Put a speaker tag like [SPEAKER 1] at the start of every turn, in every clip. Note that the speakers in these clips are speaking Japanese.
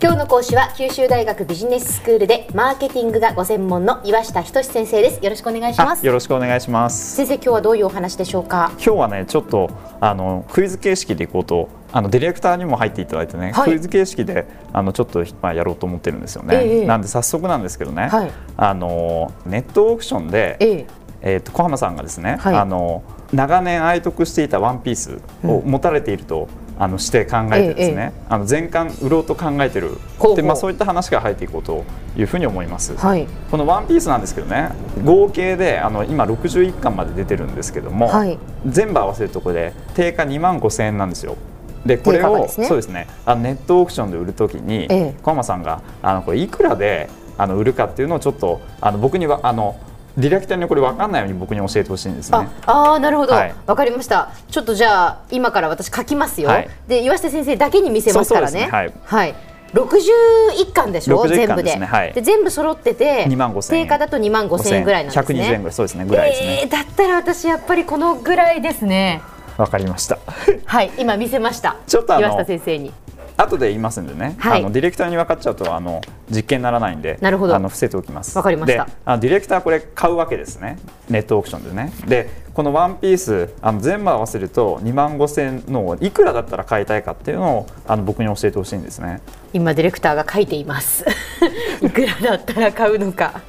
[SPEAKER 1] 今日の講師は九州大学ビジネススクールでマーケティングがご専門の岩下仁先生です。よろしくお願いします。
[SPEAKER 2] よろしくお願いします。
[SPEAKER 1] 先生今日はどういうお話でしょうか？
[SPEAKER 2] 今日はねちょっとあのクイズ形式でいこうとあのディレクターにも入っていただいてね、はい、クイズ形式であのちょっと、まあ、やろうと思ってるんですよね、ええ、なんで早速なんですけどね、はい、あのネットオークションで、ええ。ーと小浜さんがですね、はい、あの長年愛読していたワンピースを持たれていると、うんあのして考えてですね、ええ、あの全巻売ろうと考えてる。で、まあ、そういった話が入っていこうというふうに思います、はい、この「ワンピースなんですけどね合計であの今61巻まで出てるんですけども、はい、全部合わせるところで定価2万5000円なんですよ。でこれを、ね、そうですねあのネットオークションで売るときに、ええ、小浜さんがあのこれいくらであの売るかっていうのをちょっとあの僕にはあのディレクターにこれ分かんないように僕に教えてほしいんですね。
[SPEAKER 1] ああなるほど、はい、分かりました。ちょっとじゃあ今から私書きますよ。はい、で岩下先生だけに見せますからね。ね。はい、はい。六十一巻でしょ、全部で,、はい、で全部揃ってて2万5千定価だと二万五千円ぐらいなんですね。
[SPEAKER 2] 120円ぐらいそうですねぐらいですね、
[SPEAKER 1] えー、だったら私やっぱりこのぐらいですね。
[SPEAKER 2] わかりました。
[SPEAKER 1] はい。今見せました。ちょっと岩下先生に
[SPEAKER 2] 後で言いますんでね、はい、あのディレクターに分かっちゃうとあの実験にならないんで
[SPEAKER 1] なるほど。
[SPEAKER 2] あの伏せておきます。
[SPEAKER 1] わかりました。
[SPEAKER 2] あのディレクターこれ買うわけですね。ネットオークションでね。でこのワンピースあの全部合わせると2万5千のいくらだったら買いたいかっていうのをあの僕に教えてほしいんですね。
[SPEAKER 1] 今ディレクターが書いています。いくらだったら買うのか。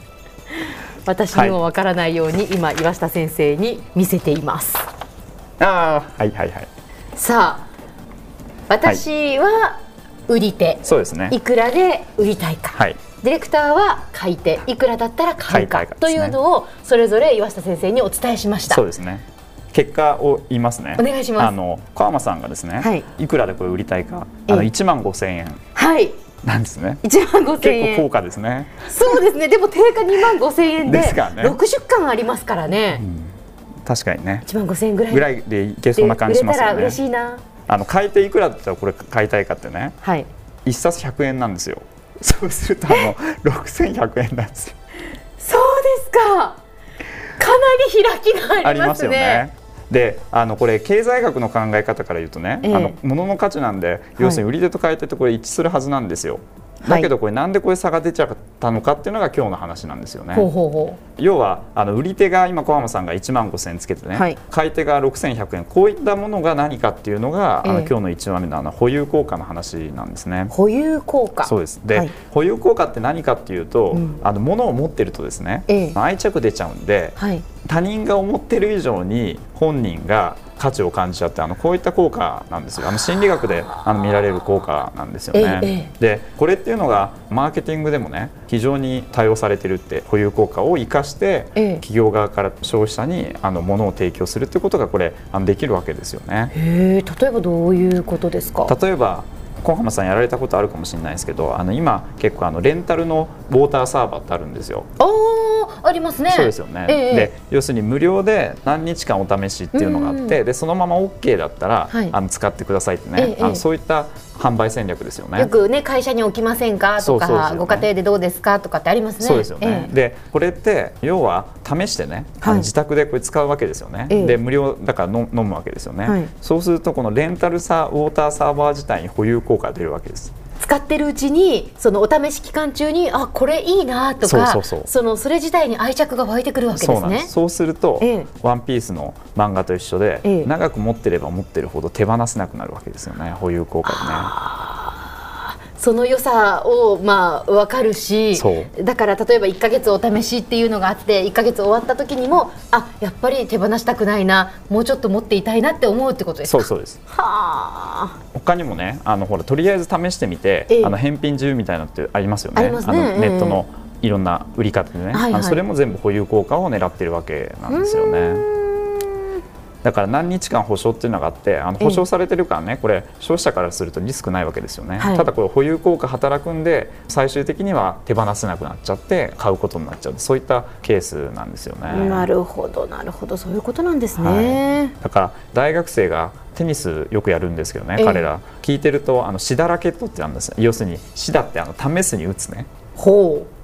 [SPEAKER 1] 私にもわからないように、はい、今岩下先生に見せています。
[SPEAKER 2] ああはいはいはい。
[SPEAKER 1] さあ私は売り手。
[SPEAKER 2] そうですね。
[SPEAKER 1] いくらで売りたいか、はい、ディレクターは買い手。いくらだったら買うか。というのをそれぞれ岩下先生にお伝えしました。
[SPEAKER 2] そうですね。結果を言いますね。
[SPEAKER 1] お願いします。
[SPEAKER 2] あの川間さんがですね、はい、いくらでこれ売りたいか。あの1万5千円。
[SPEAKER 1] はい。
[SPEAKER 2] なんですね。
[SPEAKER 1] 一万五千円。
[SPEAKER 2] 結構高価ですね。
[SPEAKER 1] そうですね。でも定価二万五千円で六十、ね、巻ありますからね。うん、
[SPEAKER 2] 確かにね。
[SPEAKER 1] 一万五千円ぐらい。
[SPEAKER 2] ぐらいでいけそうな感じしますよね。
[SPEAKER 1] 嬉しいな。
[SPEAKER 2] あの買い手いくらだったらこれ買いたいかってね、はい、1冊100円なんですよ。そうするとあの 6100円なんです。よ
[SPEAKER 1] そうですか。かなり開きがありますよね。
[SPEAKER 2] であのこれ経済学の考え方から言うとね、ええ、あの物の価値なんで、要するに売り手と買い手とこれ一致するはずなんですよ。だけどこれなんでこれ差が出ちゃったのかっていうのが今日の話なんですよね。ほうほうほう。要はあの売り手が今小浜さんが1万5000円つけてね、はい、買い手が6100円。こういったものが何かっていうのが、えー、あの今日の1話目のあの保有効果の話なんですね。
[SPEAKER 1] 保有効果。
[SPEAKER 2] そうです。で、はい、保有効果って何かっていうと、うん、あの物を持ってるとですね、えー、愛着出ちゃうんで、はい、他人が思ってる以上に本人が価値を感じちゃってあのこういった効果なんですよあの心理学であの見られる効果なんですよね。ええ、でこれっていうのがマーケティングでもね非常に多用されてるって保有効果を生かして、え、企業側から消費者にあの物を提供するっていうことがこれあのできるわけですよね。
[SPEAKER 1] 例えばどういうことですか？
[SPEAKER 2] 例えば小浜さんやられたことあるかもしれないですけどあの今結構あのレンタルのウォーターサーバーってあるんですよ。
[SPEAKER 1] あありますね。
[SPEAKER 2] そうですよね。えー、で要するに無料で何日間お試しっていうのがあってでそのまま OK だったら、はい、あの使ってくださいってね、えー、あのそういった販売戦略ですよね。
[SPEAKER 1] よくね会社に置きませんかとか、ね、ご家庭でどうですかとかってありますね。
[SPEAKER 2] そうですよね。えー、でこれって要は試してね、はい、自宅でこれ使うわけですよね。で無料だから飲むわけですよね、はい、そうするとこのレンタルサウォーターサーバー自体に保有効果が出るわけです。
[SPEAKER 1] 使ってるうちにそのお試し期間中にあこれいいなとかそのそれ自体に愛着が湧いてくるわけですね。
[SPEAKER 2] そうす。ると、ええ、ワンピースの漫画と一緒で、ええ、長く持ってれば持ってるほど手放せなくなるわけですよね。保有効果でね。
[SPEAKER 1] その良さをまあ分かるしだから例えば1か月お試しっていうのがあって1か月終わった時にもあやっぱり手放したくないなもうちょっと持っていたいなって思うってことです
[SPEAKER 2] か？そうそうです。は他にもねあのほらとりあえず試してみて、えあの返品自由みたいなってありますよね、ね、あのネットのいろんな売り方でね、はいはい、それも全部保有効果を狙ってるわけなんですよね。だから何日間保証っていうのがあってあの保証されてるからね、これ消費者からするとリスクないわけですよね、はい、ただこれ保有効果働くんで最終的には手放せなくなっちゃって買うことになっちゃうそういったケースなんですよね。
[SPEAKER 1] なるほどなるほど。そういうことなんですね、
[SPEAKER 2] はい、だから大学生がテニスよくやるんですけどね、彼ら。聞いてるとあのシダラケットってあるんです要するにシダってあの試すに打つね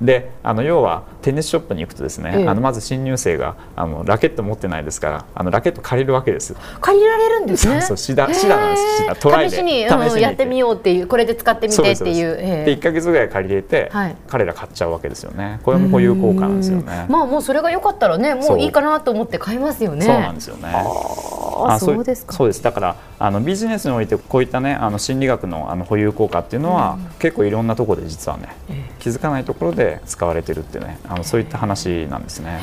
[SPEAKER 2] であの要はテニスショップに行くとですね、ええ、あのまず新入生があのラケット持ってないですからあのラケット借りるわけです。
[SPEAKER 1] 借りられるんですね。
[SPEAKER 2] そうシダシダなんです。シダ
[SPEAKER 1] トライで。試しに試しにやってみようっていうこれで使ってみてっていう
[SPEAKER 2] で一か月ぐらい借りれて、はい、彼ら買っちゃうわけですよね。これも保有効果なんですよね。
[SPEAKER 1] まあもうそれが良かったらねもういいかなと思って買いますよね。
[SPEAKER 2] そうなんですよね
[SPEAKER 1] あそうですか。
[SPEAKER 2] そうです。だからあのビジネスにおいてこういったねあの心理学のあの保有効果っていうのは、結構いろんなところで実はね、気づかないところで使われてるっていうねあのそういった話なんですね。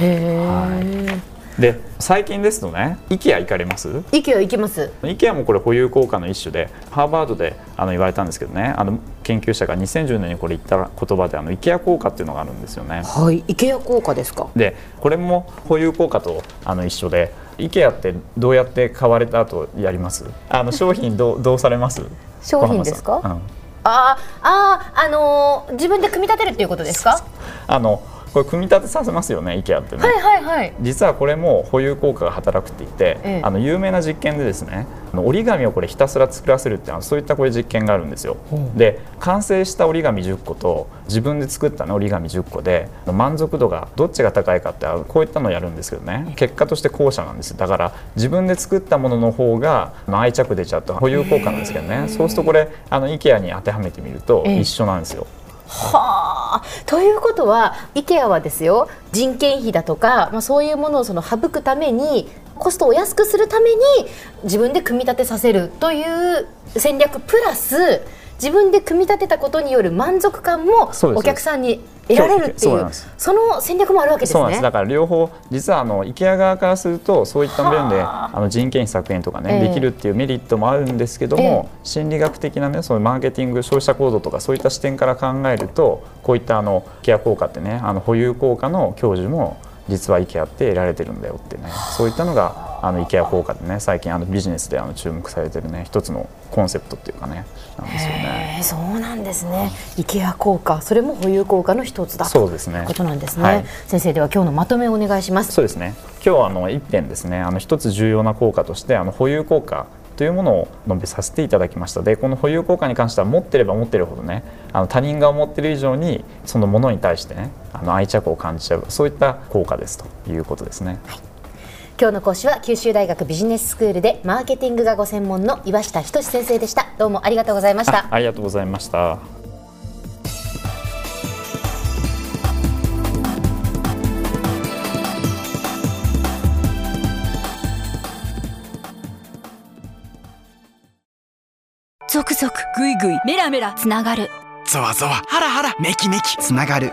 [SPEAKER 2] はい。で最近ですとね IKEA 行かれます
[SPEAKER 1] ？IKEA 行きます。
[SPEAKER 2] IKEA もこれ保有効果の一種でハーバードであの言われたんですけどねあの研究者が2010年にこれ言った言葉であの IKEA 効果っていうのがあるんですよね。
[SPEAKER 1] はい。IKEA 効果ですか。
[SPEAKER 2] でこれも保有効果とあの一緒で IKEA ってどうやって買われた後やります？あの商品どうどうされます？
[SPEAKER 1] 商品ですか、うん、ああああのー、自分で組み立てるっていうことですか？
[SPEAKER 2] あのこれ組み立てさせますよね IKEA ってね、
[SPEAKER 1] はいはいはい、
[SPEAKER 2] 実はこれも保有効果が働くって言って、ええ、あの有名な実験でですね折り紙をこれひたすら作らせるっていうのはそういったこういう実験があるんですよ、う。ん、で完成した折り紙10個と自分で作った、ね、折り紙10個で満足度がどっちが高いかってこういったのをやるんですけどね。結果として後者なんですだから自分で作ったものの方が愛着出ちゃうと保有効果なんですけどね。そうするとこれあの IKEA に当てはめてみると一緒なんですよ。
[SPEAKER 1] はあということは IKEA はですよ人件費だとか、まあ、そういうものをその省くためにコストを安くするために自分で組み立てさせるという戦略プラス自分で組み立てたことによる満足感もお客さんに得られるっていうその戦略もあるわけですね。
[SPEAKER 2] だから両方実はあの IKEA 側からするとそういった面であ。の人件費削減とかね、えー、できるっていうメリットもあるんですけども、えー、心理学的なねそのマーケティング消費者行動とかそういった視点から考えるとこういったあの IKEA 効果ってねあの保有効果の享受も実は IKEA って得られてるんだよってねそういったのがあの IKEA 効果でね最近あのビジネスであの注目されてるね一つのコンセプトっていうかねなんですよね。
[SPEAKER 1] そうなんですね。IKEA 効果それも保有効果の一つだそうですね。ことなんですね、はい、先生では今日のまとめをお願いします。
[SPEAKER 2] そうですね。今日はあの一点ですねあの一つ重要な効果としてあの保有効果というものを述べさせていただきましたでこの保有効果に関しては持ってれば持ってるほどねあの他人が思ってる以上にそのものに対してねあの愛着を感じちゃうそういった効果ですということですね。はい
[SPEAKER 1] 今日の講師は九州大学ビジネススクールでマーケティングがご専門の岩下仁先生でした。どうもありがとうございました。
[SPEAKER 2] ありがとうございました。
[SPEAKER 1] 続々ぐいぐいメラメラつながる。
[SPEAKER 3] ゾワゾワハラハラメキメキつながる